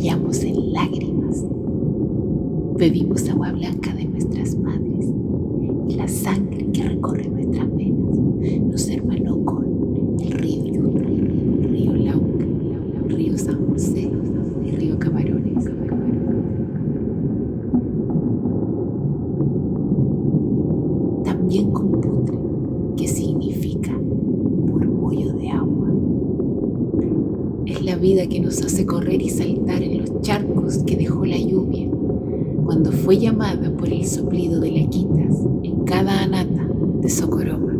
estallamos en lágrimas. Bebimos agua blanca de nuestras madres y la sangre que recorre nuestras venas nos hermanó con el río Yuna, el río Lauca, el río San José y río Camarones. También con putre, que significa murmullo de agua. Es la vida que nos hace correr y saltar en que dejó la lluvia cuando fue llamada por el soplido de lequitas en cada anata de Socoroma.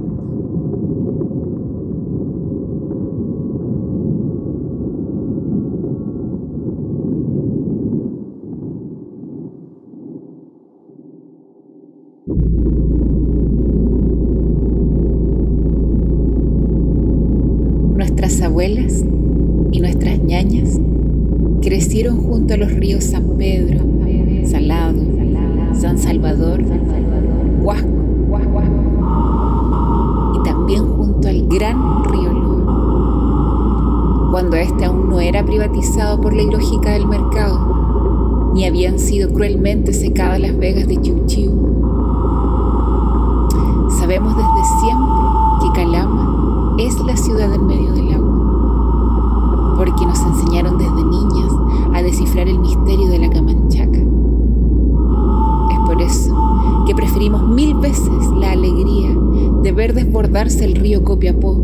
Nuestras abuelas y nuestras ñañas crecieron junto a los ríos San Pedro, Salado, San Salvador, Huasco y también junto al gran río Loa. Cuando este aún no era privatizado por la lógica del mercado, ni habían sido cruelmente secadas las vegas de Chiu. Sabemos desde siempre que Calama es la ciudad en medio del agua, porque nos enseñaron desde niñas a descifrar el misterio de la Camanchaca. Es por eso que preferimos mil veces la alegría de ver desbordarse el río Copiapó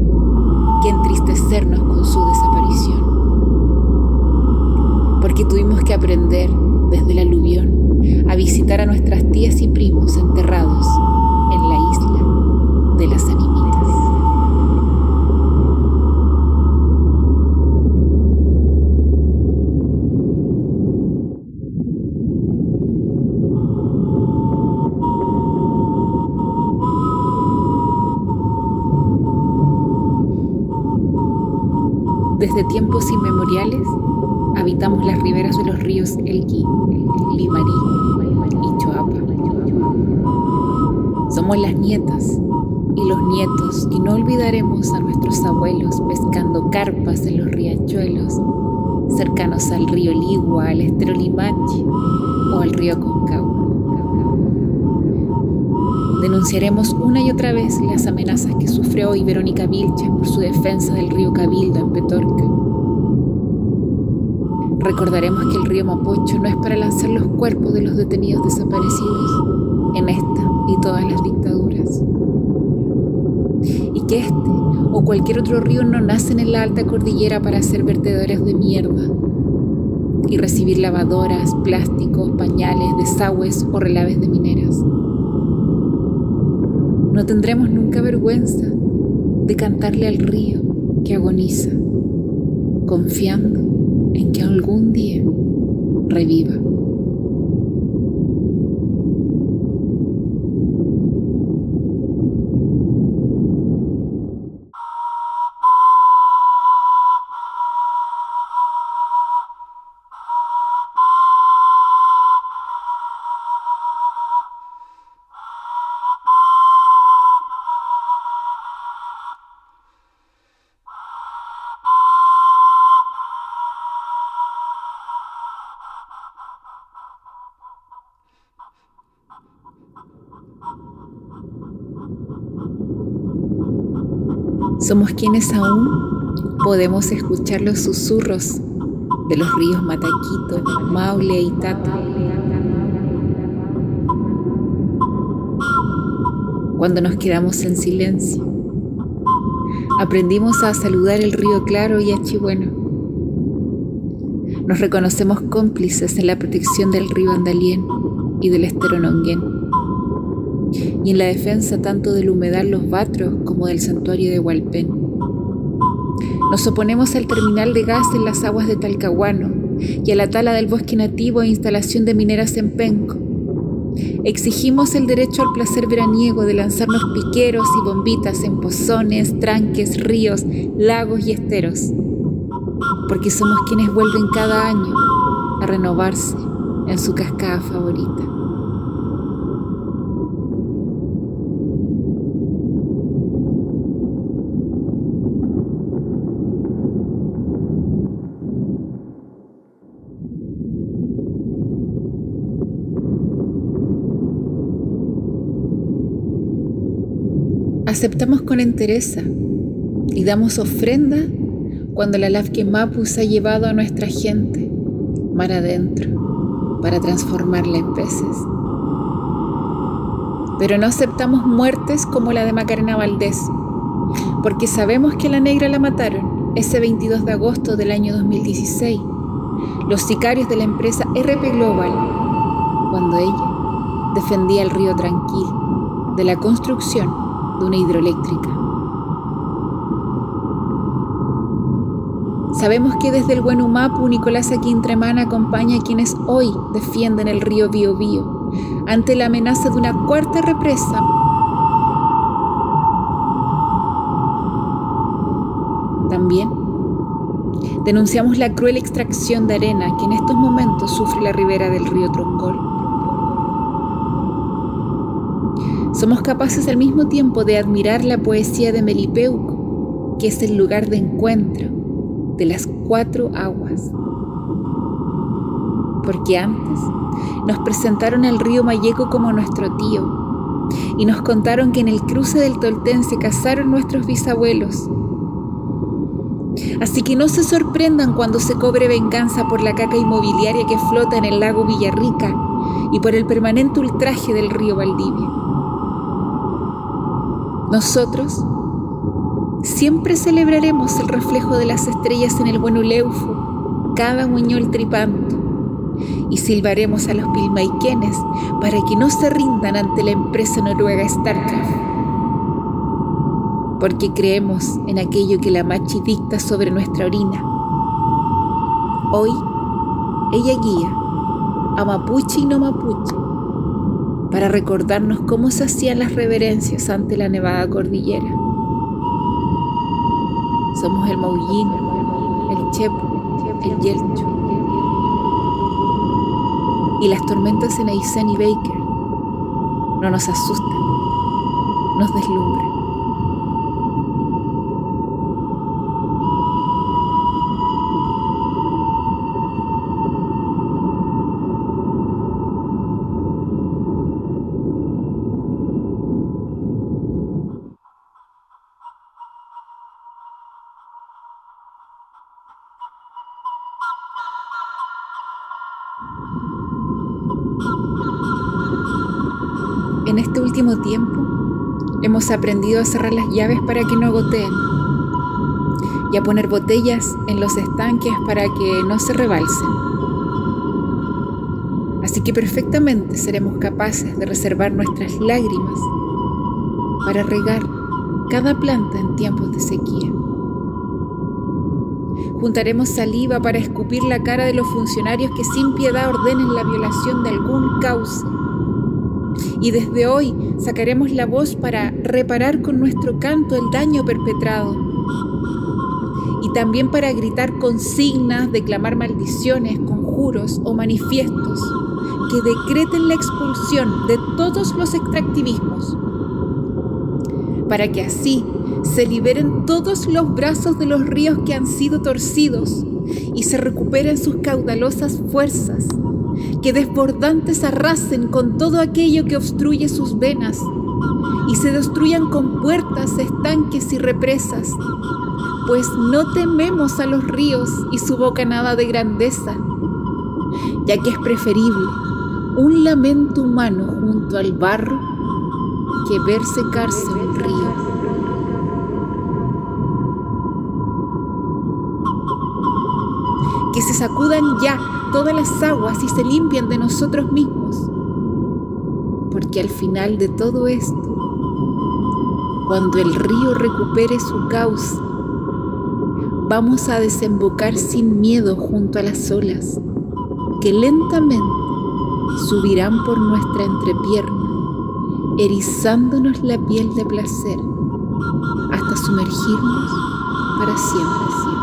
que entristecernos con su desaparición. Porque tuvimos que aprender desde el aluvión a visitar a nuestras tías y primos enterrados en la isla de las animitas. Desde tiempos inmemoriales habitamos las riberas de los ríos Elqui, Limarí y Choapa. Somos las nietas y los nietos y no olvidaremos a nuestros abuelos pescando carpas en los riachuelos cercanos al río Ligua, al estero Limache o al río Concagua. Denunciaremos una y otra vez las amenazas que sufre hoy Verónica Vilches por su defensa del río Cabildo en Petorca. Recordaremos que el río Mapocho no es para lanzar los cuerpos de los detenidos desaparecidos en esta y todas las dictaduras. Y que este o cualquier otro río no nacen en la alta cordillera para ser vertedores de mierda y recibir lavadoras, plásticos, pañales, desagües o relaves de mineras. No tendremos nunca vergüenza de cantarle al río que agoniza, confiando en que algún día reviva. Somos quienes aún podemos escuchar los susurros de los ríos Mataquito, Maule y Tata. Cuando nos quedamos en silencio, aprendimos a saludar el río Claro y a. Nos reconocemos cómplices en la protección del río Andalien y del estero Nonguén y en la defensa tanto del humedal Los Batros como del santuario de Hualpén. Nos oponemos al terminal de gas en las aguas de Talcahuano y a la tala del bosque nativo e instalación de mineras en Penco. Exigimos el derecho al placer veraniego de lanzarnos piqueros y bombitas en pozones, tranques, ríos, lagos y esteros, porque somos quienes vuelven cada año a renovarse en su cascada favorita. Aceptamos con entereza y damos ofrenda cuando la Mapu se ha llevado a nuestra gente mar adentro para transformarla en peces. Pero no aceptamos muertes como la de Macarena Valdés, porque sabemos que la negra la mataron ese 22 de agosto del año 2016, los sicarios de la empresa RP Global, cuando ella defendía el río Tranquil de la construcción de una hidroeléctrica. Sabemos que desde el buen Humapu Nicolás Aquintremán acompaña a quienes hoy defienden el río Biobío ante la amenaza de una cuarta represa. También denunciamos la cruel extracción de arena que en estos momentos sufre la ribera del río Trongol. Somos capaces al mismo tiempo de admirar la poesía de Melipeuco, que es el lugar de encuentro de las cuatro aguas. Porque antes nos presentaron al río Mayeco como nuestro tío y nos contaron que en el cruce del Toltén se casaron nuestros bisabuelos. Así que no se sorprendan cuando se cobre venganza por la caca inmobiliaria que flota en el lago Villarrica y por el permanente ultraje del río Valdivia. Nosotros Siempre celebraremos el reflejo de las estrellas en el buen Uleufo, cada muñol tripando, y silbaremos a los pilmaiquenes para que no se rindan ante la empresa noruega Starcraft. Porque creemos en aquello que la machi dicta sobre nuestra orina. Hoy, ella guía a mapuche y no mapuche para recordarnos cómo se hacían las reverencias ante la nevada cordillera. Somos el Maullín, el Chepo, el Yelcho. Y las tormentas en Aysén y Baker no nos asustan, nos deslumbran. Tiempo hemos aprendido a cerrar las llaves para que no goteen y a poner botellas en los estanques para que no se rebalsen. Así que perfectamente seremos capaces de reservar nuestras lágrimas para regar cada planta en tiempos de sequía. Juntaremos saliva para escupir la cara de los funcionarios que sin piedad ordenen la violación de algún cauce y desde hoy sacaremos la voz para reparar con nuestro canto el daño perpetrado. Y también para gritar consignas, declamar maldiciones, conjuros o manifiestos que decreten la expulsión de todos los extractivismos, para que así se liberen todos los brazos de los ríos que han sido torcidos y se recuperen sus caudalosas fuerzas que desbordantes arrasen con todo aquello que obstruye sus venas y se destruyan con puertas, estanques y represas, pues no tememos a los ríos y su bocanada de grandeza, ya que es preferible un lamento humano junto al barro que ver secarse un río. Que se sacudan ya todas las aguas y se limpian de nosotros mismos. Porque al final de todo esto, cuando el río recupere su cauce, vamos a desembocar sin miedo junto a las olas que lentamente subirán por nuestra entrepierna, erizándonos la piel de placer hasta sumergirnos para siempre.